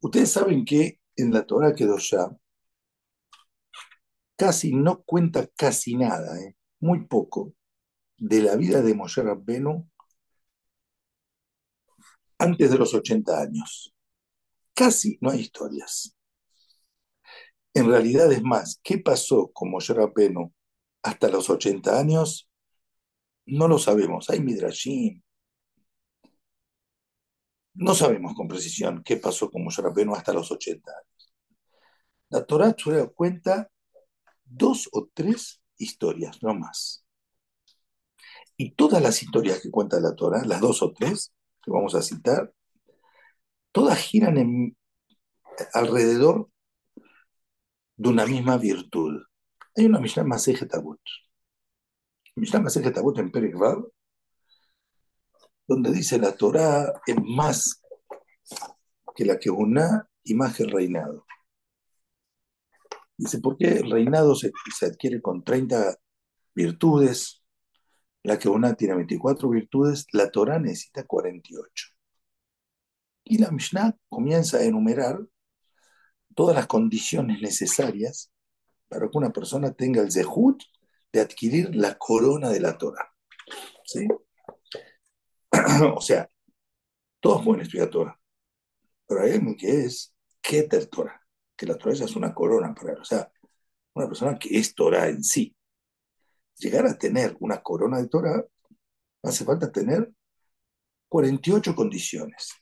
Ustedes saben que en la Torah quedó ya casi no cuenta casi nada, ¿eh? muy poco, de la vida de Moshe Rabbenu antes de los 80 años. Casi no hay historias. En realidad es más, ¿qué pasó con Moshe Rabbenu hasta los 80 años? No lo sabemos. Hay Midrashim. No sabemos con precisión qué pasó con Moshe Rabbenu hasta los 80 años. La Torah cuenta dos o tres historias, no más. Y todas las historias que cuenta la Torah, las dos o tres que vamos a citar, todas giran en, alrededor de una misma virtud. Hay una Mishnah Masejet Tabut. Mishnah Masejet Tabut en Perek donde dice la Torah es más que la que una y más que el reinado. Dice, ¿por qué el reinado se, adquiere con 30 virtudes? La que una tiene 24 virtudes, la Torah necesita 48. Y la Mishnah comienza a enumerar todas las condiciones necesarias para que una persona tenga el zehut de adquirir la corona de la Torah. ¿Sí? o sea, todos pueden estudiar Torah, pero hay alguien que es Keter Torah, que la Torah es una corona para él. O sea, una persona que es Torah en sí. Llegar a tener una corona de Torah, hace falta tener 48 condiciones,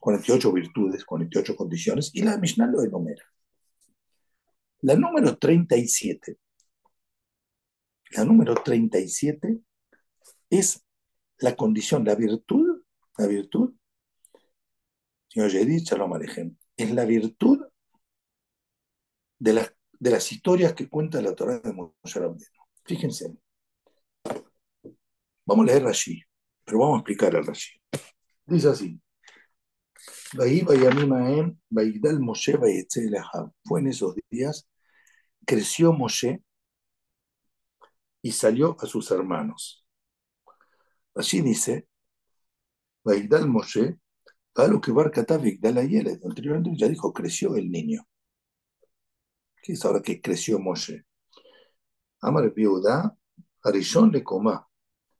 48 virtudes, 48 condiciones, y la Mishnah lo enumera. La número 37, la número 37 es la condición, la virtud, la virtud, señor Yedid, Shalom Alejem, es la virtud de las, de las historias que cuenta la Torah de Moshe Rabbeinu. Fíjense. Vamos a leer Rashi, pero vamos a explicar el Rashi. Dice así. Fue en esos días, creció Moshe y salió a sus hermanos. Así dice, Baigdal Moshe, lo que Barcata Vigdal Ayelet. Anteriormente ya dijo, creció el niño. ¿Qué es ahora que creció Moshe? Amar Biuda, Arishon le coma,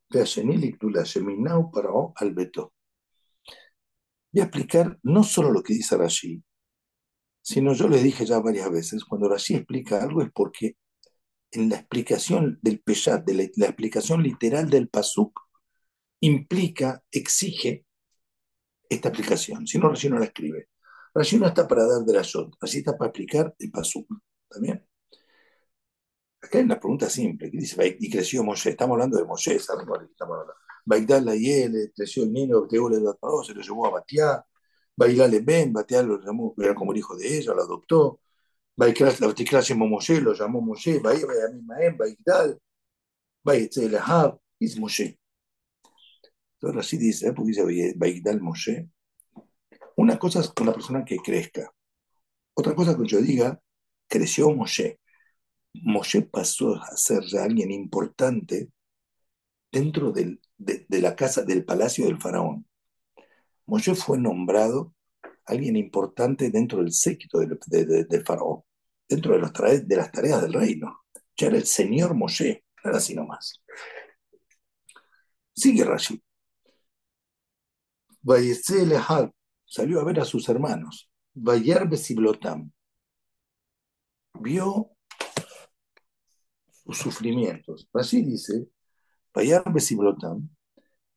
Veashenil Sheminau Parao al Beto. Voy a explicar no solo lo que dice Rashi, sino yo le dije ya varias veces, cuando Rashi explica algo es porque en la explicación del Peshat, de la, la explicación literal del Pasuk, implica, exige esta aplicación. Si no, Rashi no la escribe. Rashi no está para dar de la shot, Rashi está para explicar el pasuk. ¿También? Acá hay una pregunta simple, que dice, y creció Moshe, estamos hablando de Moshe, ¿sabes cuál estamos hablando? Baidal la Yele, creció el niño, Teo le se lo llevó a Batiá, Bailal le Ben, Batiá lo llamó, era como el hijo de ella, lo adoptó, la llamó Moshe, lo llamó Moshe, Baidal, Baidal, Baidal, es Moshe. Entonces así dice, porque dice Baigdal Moshe. Una cosa es con la persona que crezca. Otra cosa que yo diga, creció Moshe. Moshe pasó a ser alguien importante dentro de, la casa, del palacio del faraón. Moshe fue nombrado alguien importante dentro del séquito del, faraón, dentro de, las tareas del reino. Ya era el señor Moshe, era así nomás. Sigue Rashi salió a ver a sus hermanos. Bayar Besiblotam vio sus sufrimientos. Así dice, Bayar Besiblotam,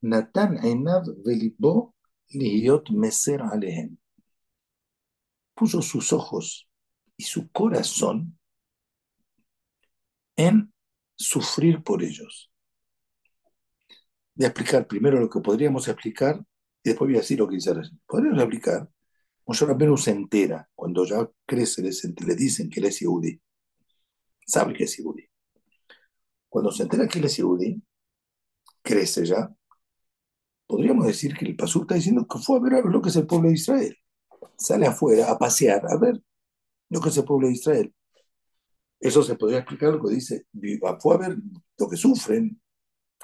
Natan Einav Velibo Liot Meser Alehem. Puso sus ojos y su corazón en sufrir por ellos. A explicar primero lo que podríamos explicar y después voy a decir lo que dice Podríamos aplicar. Moshe Rabbeinu se entera, cuando ya crece, le, dicen que él es Yehudi. Sabe que es Yehudi. Cuando se entera que él es Yehudi, crece ya, podríamos decir que el Pasur está diciendo que fue a ver lo que es el pueblo de Israel. Sale afuera a pasear, a ver lo que es el pueblo de Israel. Eso se podría explicar lo que dice, fue a ver lo que sufren,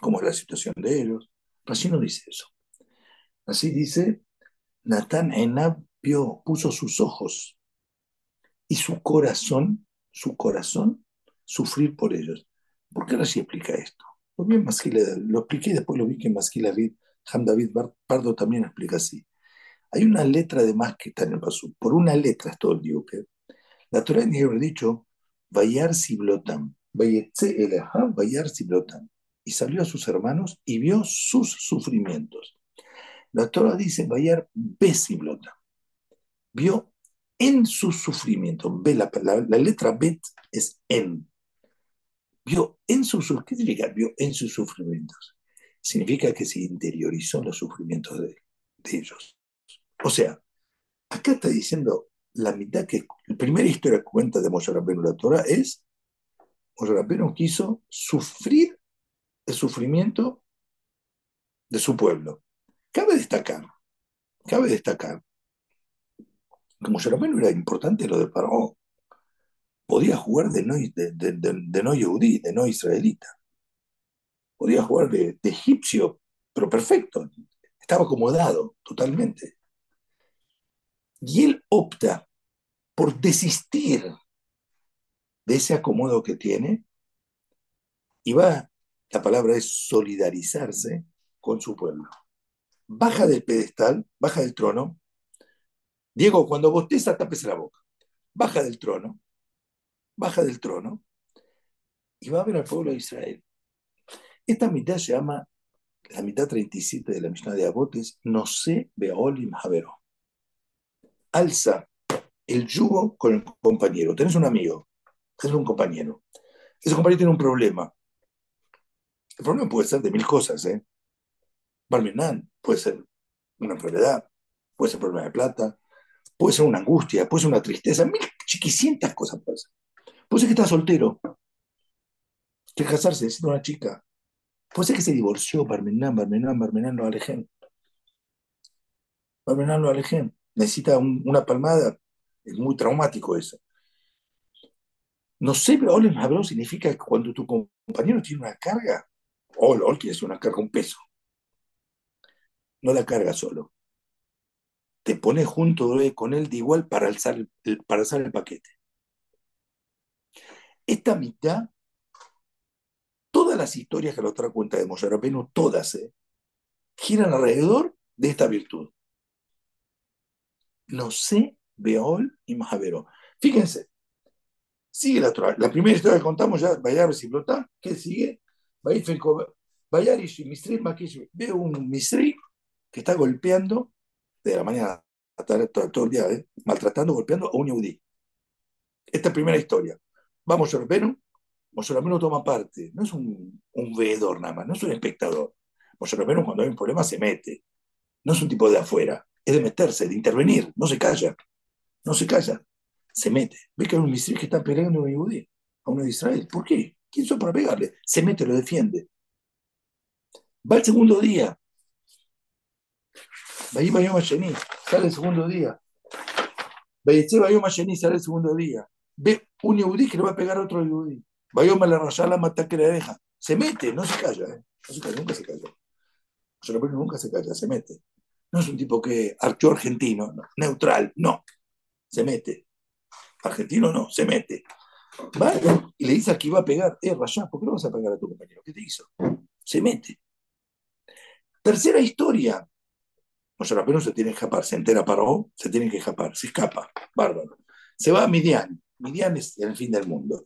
cómo es la situación de ellos. Así no dice eso. Así dice Natán Enab puso sus ojos y su corazón, su corazón, sufrir por ellos. ¿Por qué Rashi explica esto? Lo, bien lo expliqué y después lo vi que Masquila Ham David Pardo también explica así. Hay una letra de más que está en el paso. Por una letra es todo el digo que la Torah tiene haber dicho Vayar Siblotam, Vayetze Elaham, Vayar Siblotam. Y salió a sus hermanos y vio sus sufrimientos. La Torah dice Vayar Besiblotam. Vio en sus sufrimientos. Ve, la, la, letra Bet es en. Vio en sus ¿Qué significa? Vio en sus sufrimientos. Significa que se interiorizó los sufrimientos de, ellos. O sea, acá está diciendo la mitad que la primera historia que cuenta de Moshe Rabbeinu la Torah es Moshe Rabbeinu quiso sufrir el sufrimiento de su pueblo. Cabe destacar, cabe destacar Moshe Rabbeinu era importante lo de Paró. Podía jugar de no, de, de, de, no yudí, de no israelita. Podía jugar de, egipcio, pero perfecto. Estaba acomodado totalmente. Y él opta por desistir de ese acomodo que tiene y va, la palabra es solidarizarse con su pueblo. Baja del pedestal, baja del trono. Diego, cuando bosteza, tapese la boca. Baja del trono, baja del trono y va a ver al pueblo de Israel. Esta mitad se llama, la mitad 37 de la Mishnah de Abotes, no sé Beolim Javero alza el yugo con el compañero. Tenés un amigo, tenés un compañero. Ese compañero tiene un problema. El problema puede ser de mil cosas, ¿eh? Barmenán puede ser una enfermedad, puede ser problema de plata, puede ser una angustia, puede ser una tristeza, mil chiquicientas cosas puede ser. Puede ser que está soltero, quiere casarse, siendo una chica. Puede ser que se divorció, Barmenán, Barmenán, Barmenán lo alejen. Barmenán lo alejen necesita una palmada, es muy traumático eso. No sé, pero Ol Habrón significa que cuando tu compañero tiene una carga, Ol, Ol quiere decir una carga, un peso. No la carga solo. Te pones junto con él de igual para alzar el, para alzar el paquete. Esta mitad, todas las historias que la otra cuenta de Moshe todas, eh, giran alrededor de esta virtud no sé, Beol y Mahavero. Fíjense, sigue la. La primera historia que contamos ya, Bayar Siblotá, ¿qué sigue? Bayar y Misri, ve un Misri que está golpeando de la mañana todo, todo el día, ¿eh? maltratando, golpeando a un Yehudi. Esta primera historia. Vamos a Rabenu, Moshe Rabenu toma parte, no es un, un veedor nada más, no es un espectador. Moshe Rabenu cuando hay un problema se mete, no es un tipo de afuera es de meterse, de intervenir, no se calla, no se calla, se mete. Ve que hay un misil que está pegando a un judío, a uno de Israel. ¿Por qué? ¿Quién son para pegarle? Se mete, lo defiende. Va el segundo día. Va ahí Bayom sale el segundo día. Bayetze Bayom Sheni sale el segundo día. Ve un yudí que le va a pegar a otro yudí. Bayom la rayá la mata que le deja. Se mete, no se calla, ¿eh? No se calla, nunca se calla. nunca se calla, se mete. No es un tipo que archó argentino, neutral, no. Se mete. Argentino no, se mete. Va y le dice al que iba a pegar, eh, Rayá, ¿por qué no vas a pegar a tu compañero? ¿Qué te hizo? Se mete. Tercera historia. Sea, no se tiene que escapar, se entera Paró, se tiene que escapar, se escapa, bárbaro. Se va a Midian. Midian es el fin del mundo.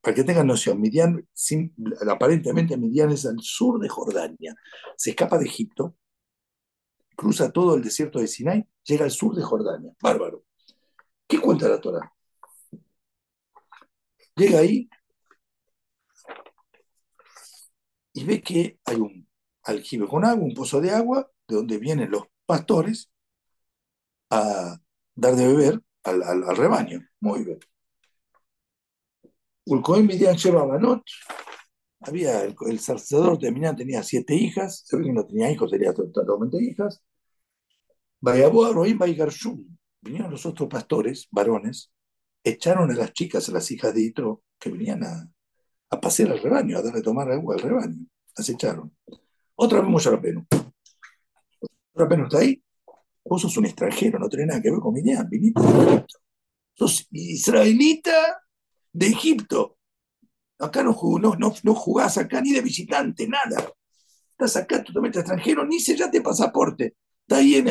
Para que tengan noción, Midian, aparentemente Midian es al sur de Jordania. Se escapa de Egipto, cruza todo el desierto de Sinai, llega al sur de Jordania. Bárbaro. ¿Qué cuenta la Torah? Llega ahí y ve que hay un aljibe con agua, un pozo de agua, de donde vienen los pastores a dar de beber al, rebaño. Muy bien. Ulcoin Midian lleva había el, sacerdote de Midian tenía siete hijas, se ve que no tenía hijos, tenía totalmente hijas. Vinieron los otros pastores, varones, echaron a las chicas, a las hijas de Itro, que venían a, a pasear al rebaño, a darle tomar agua al rebaño. Las echaron. Otra vez Moshe Rabenu. Rabenu está ahí, vos sos un extranjero, no tenés nada que ver con Midian, viniste de Egipto. Sos israelita de Egipto. Acá no, no, jugás acá ni de visitante, nada. Estás acá totalmente extranjero, ni sellaste pasaporte. Está ahí en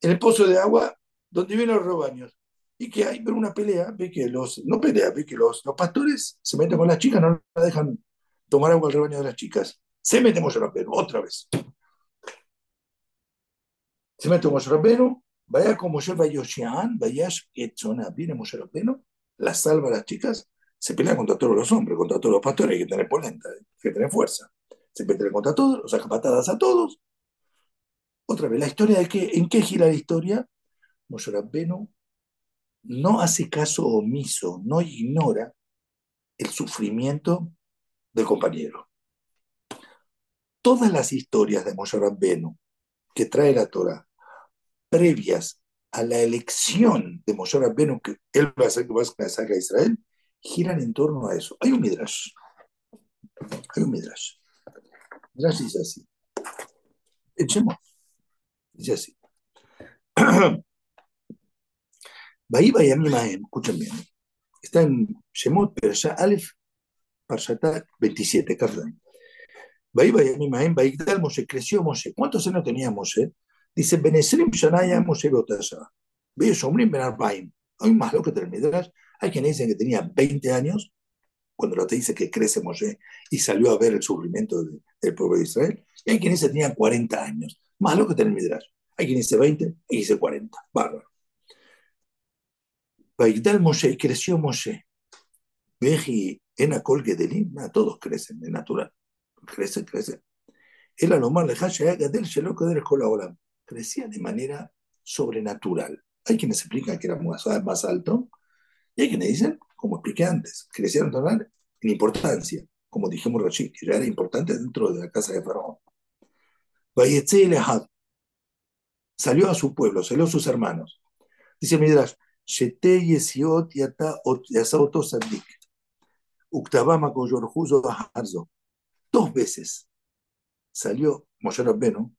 el, pozo de agua donde vienen los robaños. Y que hay una pelea, ve que los, no pelea, ve que los, los pastores se meten con las chicas, no la dejan tomar agua al rebaño de las chicas. Se mete Moshe otra vez. Se mete Moshe Rabbeinu, vaya como Moshe Vayoshian, vaya Etzona, viene Moshe Rabbeinu, la salva a las chicas, se pelea contra todos los hombres, contra todos los pastores, hay que tener polenta, hay que tener fuerza. Se pelea contra todos, los saca patadas a todos. Otra vez, la historia de que, ¿en qué gira la historia? Moshe Rabbeinu no hace caso omiso, no ignora el sufrimiento del compañero. Todas las historias de Moshe Rabbeinu que trae la Torah, previas a la elección de Moshe Rabbeinu, que él va a hacer que va a sacar a Israel, giran en torno a eso. Hay un midrash. Hay un midrash. Midrash dice así. Echemos. Dice así. Bayamimaem, escuchen bien. Está en Shemot, pero ya Aleph, Parshatá 27, Kafdan. Bahí Bayamimaem, Baigdal Moshe, creció Moshe. ¿Cuántos años tenía Moshe? Dice. Hay más lo que Midrash. Hay quienes dicen que tenía 20 años, cuando la te dice que crece Moshe y salió a ver el sufrimiento del pueblo de Israel. Y hay quienes dicen que tenía 40 años. Más lo que Midrash. Hay quien dice 20 y dice 40. Bárbaro. Baigdal Moshe, creció Moshe. Veji en Akol Gedelim, todos crecen, es natural. Crecen, crecen. Él a lo más del Crecía de manera sobrenatural. Hay quienes explican que era más, más alto, y hay quienes dicen, como expliqué antes, crecieron total en importancia, como dijimos Rashid, que ya era importante dentro de la casa de Faraón. Salió a su pueblo, salió a sus hermanos. Dice Midrash. Dos veces salió Moshe Rabbenu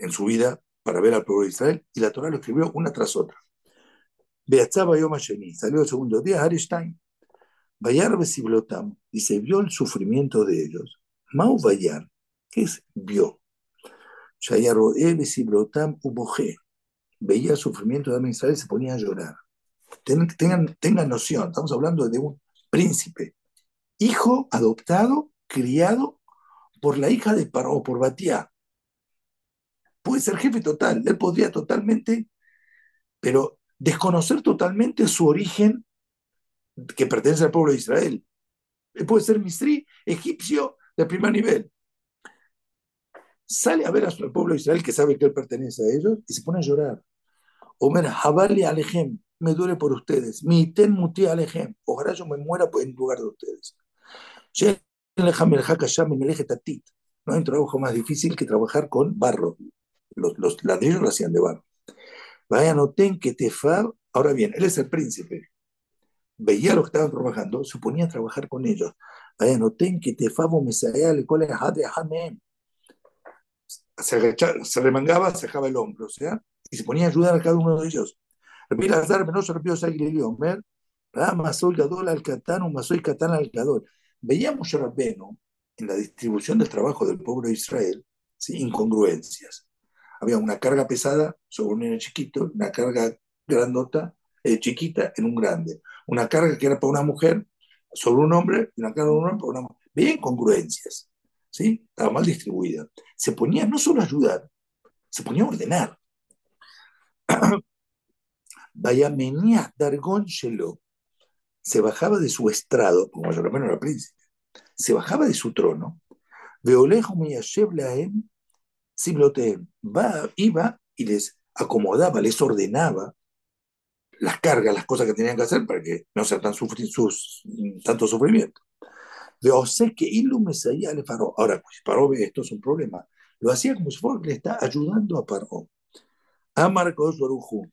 en, su vida para ver al pueblo de Israel y la Torah lo escribió una tras otra. Beatzaba Yom salió el segundo día, Harishtain. Bayar Besiblotam, y se vio el sufrimiento de ellos. Mau Bayar, ¿qué es vio? Shayaroe Besiblotam Uboje, veía el sufrimiento de Israel y se ponía a llorar. Tengan, tengan noción, estamos hablando de un príncipe, hijo adoptado, criado por la hija de Paró, por Batía. Puede ser jefe total, él podría totalmente, pero desconocer totalmente su origen que pertenece al pueblo de Israel. Él puede ser misri, egipcio de primer nivel. Sale a ver al pueblo de Israel que sabe que él pertenece a ellos y se pone a llorar. Omer, Jabali Alejem, me duele por ustedes. Mi ten muti Alejem, ojalá yo me muera en lugar de ustedes. No hay un trabajo más difícil que trabajar con barro. Los, los ladrillos lo hacían de barro. Vaya, noten que Tefar, ahora bien, él es el príncipe. Veía lo que estaban trabajando, suponía trabajar con ellos. Vaya, noten que Tefabo me se se remangaba, se dejaba el hombro, o sea, y se ponía a ayudar a cada uno de ellos. Rabbi Lazar Benoso Rabbi Osagileli Omer, Ramasoy Gadol al Catán, Masoy Catán al Gadol. Veíamos Rabbeno en la distribución del trabajo del pueblo de Israel, ¿sí? incongruencias. Había una carga pesada sobre un niño chiquito, una carga grandota, eh, chiquita en un grande. Una carga que era para una mujer sobre un hombre y una carga de un hombre para una mujer. Veía incongruencias. ¿sí? Estaba mal distribuida. Se ponía no solo a ayudar, se ponía a ordenar. Vaya menía Dargón se bajaba de su estrado, como yo menos era príncipe, se bajaba de su trono, Veolejo Miyashev Siblotem, va, iba y les acomodaba, les ordenaba las cargas, las cosas que tenían que hacer para que no sea tan sus, tanto sufrimiento. Sé que Ilume le Paró. Ahora, pues Paró ve esto es un problema. Lo hacía como si fuera que le está ayudando a Paró. Amar Baruchu,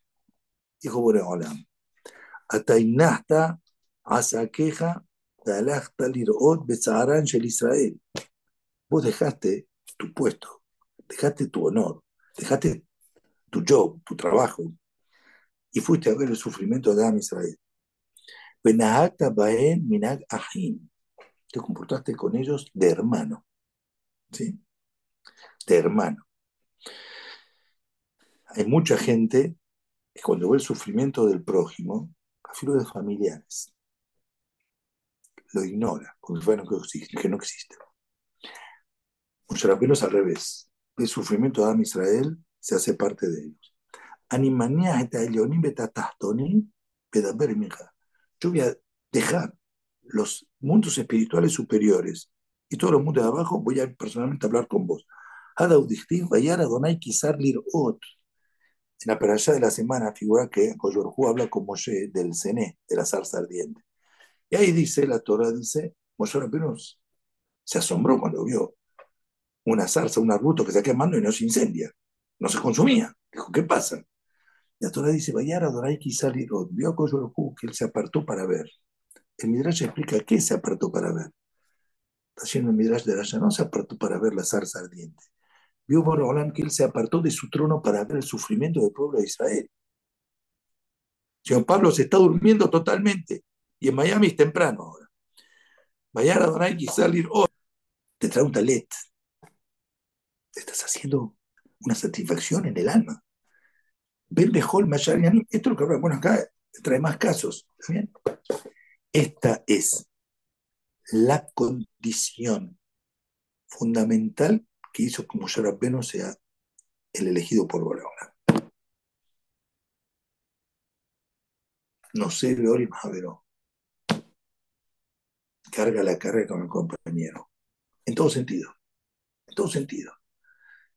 dijo Boreolam, Atainasta Asakeja Talachta Lirot Betzaharan Shel Israel. Vos dejaste tu puesto, dejaste tu honor, dejaste tu job, tu trabajo, y fuiste a ver el sufrimiento de Adam Israel. Te comportaste con ellos de hermano. ¿Sí? De hermano. Hay mucha gente que cuando ve el sufrimiento del prójimo, afilo de familiares, lo ignora, como si fuera que, no existe. Muchas veces al revés. El sufrimiento de Adam Israel se hace parte de ellos. Yo voy a dejar los mundos espirituales superiores y todos los mundos de abajo, voy a personalmente hablar con vos. En la peralla de la semana figura que Koyorhu habla con Moshe del Cené, de la zarza ardiente. Y ahí dice, la Torah dice, Moshe apenas se asombró cuando vio una zarza, un arbusto que se quemando y no se incendia, no se consumía. Dijo, ¿qué pasa? La Torah dice, Vayara Dorai Kisariro, vio a que él se apartó para ver. El Midrash explica qué se apartó para ver. Está haciendo el Midrash de Rasha, no se apartó para ver la zarza ardiente. Vio Borolam que él se apartó de su trono para ver el sufrimiento del pueblo de Israel. Señor Pablo se está durmiendo totalmente y en Miami es temprano ahora. Vayara Dorai salir hoy. Te trae un talet. Estás haciendo una satisfacción en el alma. Ven Bejol Mayarianim. Esto es lo que habla. Bueno, acá trae más casos. bien? Esta es la condición fundamental que hizo que Moshe Rabbeinu sea el elegido por Boreola. No sé, Leori Mahavero. Carga la carga con el compañero. En todo sentido. En todo sentido.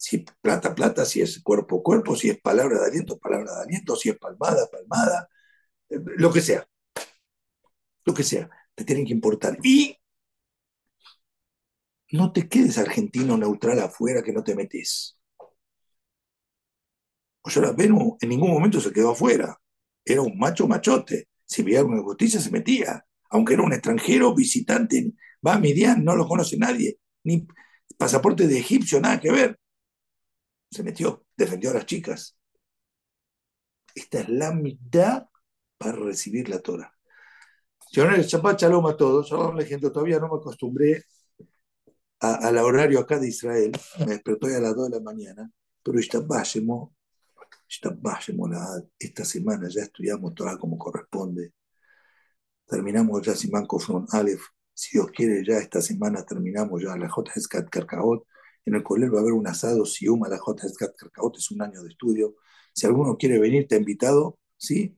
Si plata, plata, si es cuerpo, cuerpo, si es palabra de aliento, palabra de aliento, si es palmada, palmada, eh, lo que sea. Lo que sea. Te tienen que importar. Y no te quedes argentino neutral afuera que no te metes. O sea, Venu en ningún momento se quedó afuera. Era un macho machote. Si veía una justicia se metía. Aunque era un extranjero, visitante, va a Midian, no lo conoce nadie. Ni pasaporte de egipcio, nada que ver se metió, defendió a las chicas. Esta es la mitad para recibir la Torah. el Shabbat Shalom a todos. Shalom gente, todavía no me acostumbré al horario acá de Israel. Me despertó a las 2 de la mañana. Pero esta semana ya estudiamos Torah como corresponde. Terminamos ya Simán Kofron Aleph. Si Dios quiere, ya esta semana terminamos ya la J. Karkaot. En el colegio va a haber un asado, si Siuma, la J. Carcaot, es un año de estudio. Si alguno quiere venir, te ha invitado, ¿sí?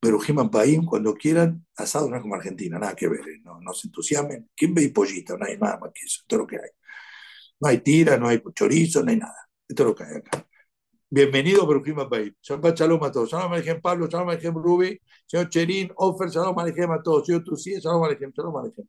Pero Jiman Paín, cuando quieran, asado no es como Argentina, nada que ver, ¿eh? no, no se entusiasmen. ¿Quién ve pollita? No hay más, más que eso, esto es lo que hay. No hay tira, no hay chorizo, no hay nada. Esto es lo que hay acá. Bienvenido, Berujima País. Shabbat Shalom a todos. Shalom Alejem Pablo, Shalom Alejem Rubi, señor Cherín, Ofer, Shalom Alejem a todos. Señor Tusi, Shalom Alejem, Shalom Alejem.